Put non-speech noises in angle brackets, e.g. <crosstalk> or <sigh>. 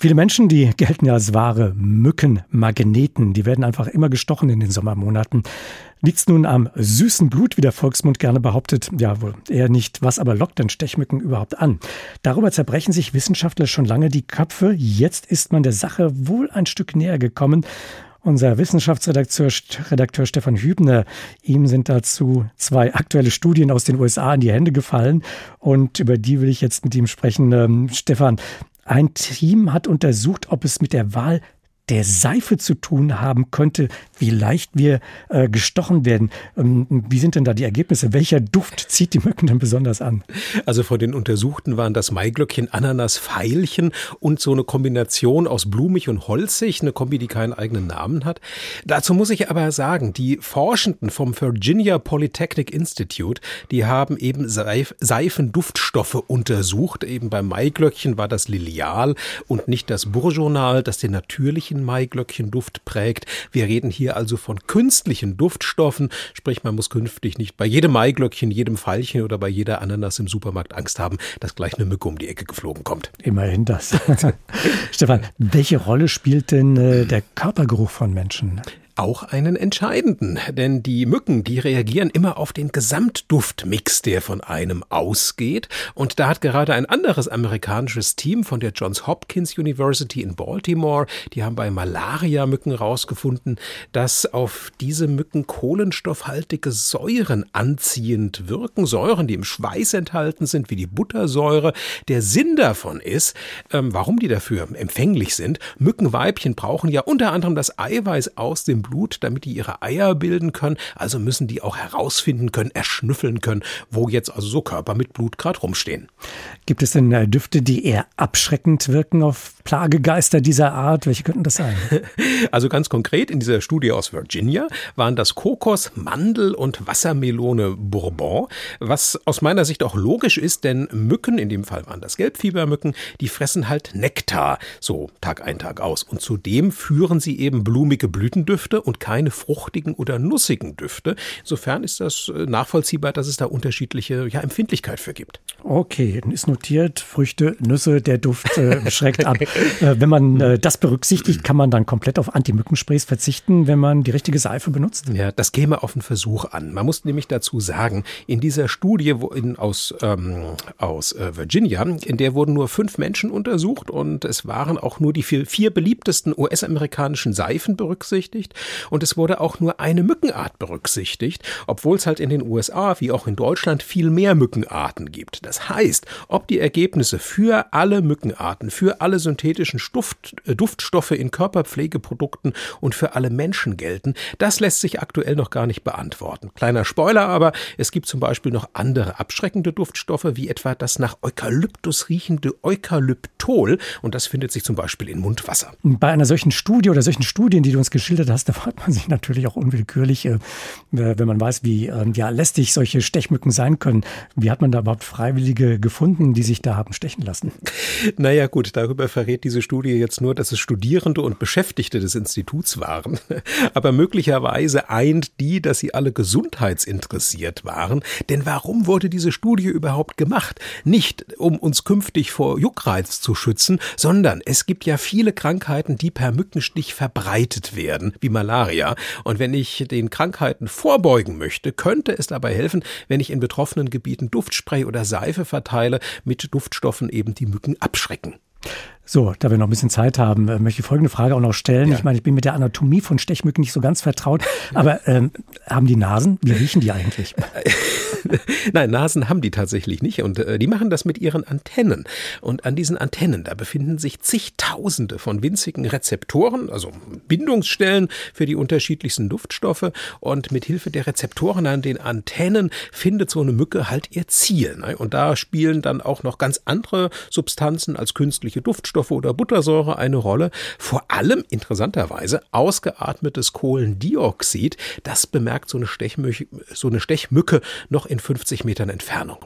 Viele Menschen, die gelten ja als wahre Mückenmagneten. Die werden einfach immer gestochen in den Sommermonaten. Liegt's nun am süßen Blut, wie der Volksmund gerne behauptet? Ja, wohl eher nicht. Was aber lockt denn Stechmücken überhaupt an? Darüber zerbrechen sich Wissenschaftler schon lange die Köpfe. Jetzt ist man der Sache wohl ein Stück näher gekommen. Unser Wissenschaftsredakteur Redakteur Stefan Hübner, ihm sind dazu zwei aktuelle Studien aus den USA in die Hände gefallen und über die will ich jetzt mit ihm sprechen. Ähm, Stefan, ein Team hat untersucht, ob es mit der Wahl der Seife zu tun haben könnte, wie leicht wir äh, gestochen werden. Ähm, wie sind denn da die Ergebnisse? Welcher Duft zieht die Mücken denn besonders an? Also von den Untersuchten waren das Maiglöckchen, Ananas, Veilchen und so eine Kombination aus blumig und holzig, eine Kombi, die keinen eigenen Namen hat. Dazu muss ich aber sagen, die Forschenden vom Virginia Polytechnic Institute, die haben eben Seif Seifenduftstoffe untersucht. Eben beim Maiglöckchen war das Lilial und nicht das Bourgeonal, das den natürlichen natürlichen Maiglöckchenduft prägt. Wir reden hier also von künstlichen Duftstoffen, sprich man muss künftig nicht bei jedem Maiglöckchen, jedem Veilchen oder bei jeder Ananas im Supermarkt Angst haben, dass gleich eine Mücke um die Ecke geflogen kommt. Immerhin das. <laughs> Stefan, welche Rolle spielt denn äh, der Körpergeruch von Menschen? Auch einen entscheidenden, denn die Mücken, die reagieren immer auf den Gesamtduftmix, der von einem ausgeht. Und da hat gerade ein anderes amerikanisches Team von der Johns Hopkins University in Baltimore, die haben bei Malaria-Mücken rausgefunden, dass auf diese Mücken kohlenstoffhaltige Säuren anziehend wirken, Säuren, die im Schweiß enthalten sind, wie die Buttersäure. Der Sinn davon ist, ähm, warum die dafür empfänglich sind. Mückenweibchen brauchen ja unter anderem das Eiweiß aus dem Blut, damit die ihre Eier bilden können. Also müssen die auch herausfinden können, erschnüffeln können, wo jetzt also so Körper mit Blut gerade rumstehen. Gibt es denn äh, Düfte, die eher abschreckend wirken auf Plagegeister dieser Art? Welche könnten das sein? <laughs> Also ganz konkret in dieser Studie aus Virginia waren das Kokos, Mandel und Wassermelone Bourbon, was aus meiner Sicht auch logisch ist, denn Mücken, in dem Fall waren das Gelbfiebermücken, die fressen halt Nektar, so Tag ein, Tag aus. Und zudem führen sie eben blumige Blütendüfte und keine fruchtigen oder nussigen Düfte. Insofern ist das äh, nachvollziehbar, dass es da unterschiedliche ja, Empfindlichkeit für gibt. Okay, ist notiert. Früchte, Nüsse, der Duft äh, schreckt ab. <laughs> äh, wenn man äh, das berücksichtigt, kann man dann komplett auf Anti-Mückensprays verzichten, wenn man die richtige Seife benutzt? Ja, das käme auf einen Versuch an. Man muss nämlich dazu sagen, in dieser Studie wo in, aus, ähm, aus äh, Virginia, in der wurden nur fünf Menschen untersucht und es waren auch nur die vier, vier beliebtesten US-amerikanischen Seifen berücksichtigt und es wurde auch nur eine Mückenart berücksichtigt, obwohl es halt in den USA wie auch in Deutschland viel mehr Mückenarten gibt. Das heißt, ob die Ergebnisse für alle Mückenarten, für alle synthetischen Stuft, äh, Duftstoffe in Körperpflegeprodukten und für alle Menschen gelten, das lässt sich aktuell noch gar nicht beantworten. Kleiner Spoiler aber, es gibt zum Beispiel noch andere abschreckende Duftstoffe, wie etwa das nach Eukalyptus riechende Eukalyptol und das findet sich zum Beispiel in Mundwasser. Bei einer solchen Studie oder solchen Studien, die du uns geschildert hast, da fragt man sich natürlich auch unwillkürlich, äh, wenn man weiß, wie äh, ja, lästig solche Stechmücken sein können. Wie hat man da überhaupt Freiwillige gefunden, die sich da haben stechen lassen? Naja gut, darüber verrät diese Studie jetzt nur, dass es Studierende und Beschäftigte des Instituts waren. <laughs> Aber möglicherweise eint die, dass sie alle gesundheitsinteressiert waren. Denn warum wurde diese Studie überhaupt gemacht? Nicht, um uns künftig vor Juckreiz zu schützen, sondern es gibt ja viele Krankheiten, die per Mückenstich verbreitet werden, wie Malaria. Und wenn ich den Krankheiten vorbeugen möchte, könnte es dabei helfen, wenn ich in betroffenen Gebieten Duftspray oder Seife verteile, mit Duftstoffen eben die Mücken abschrecken. So, da wir noch ein bisschen Zeit haben, äh, möchte ich folgende Frage auch noch stellen. Ja. Ich meine, ich bin mit der Anatomie von Stechmücken nicht so ganz vertraut, <laughs> aber ähm, haben die Nasen? Wie riechen die eigentlich? <laughs> Nein, Nasen haben die tatsächlich nicht und äh, die machen das mit ihren Antennen. Und an diesen Antennen, da befinden sich zigtausende von winzigen Rezeptoren, also Bindungsstellen für die unterschiedlichsten Duftstoffe. Und mit Hilfe der Rezeptoren an den Antennen findet so eine Mücke halt ihr Ziel. Ne? Und da spielen dann auch noch ganz andere Substanzen als künstliche Duftstoffe Duftstoffe oder Buttersäure eine Rolle. Vor allem interessanterweise ausgeatmetes Kohlendioxid. Das bemerkt so eine, Stechmücke, so eine Stechmücke noch in 50 Metern Entfernung.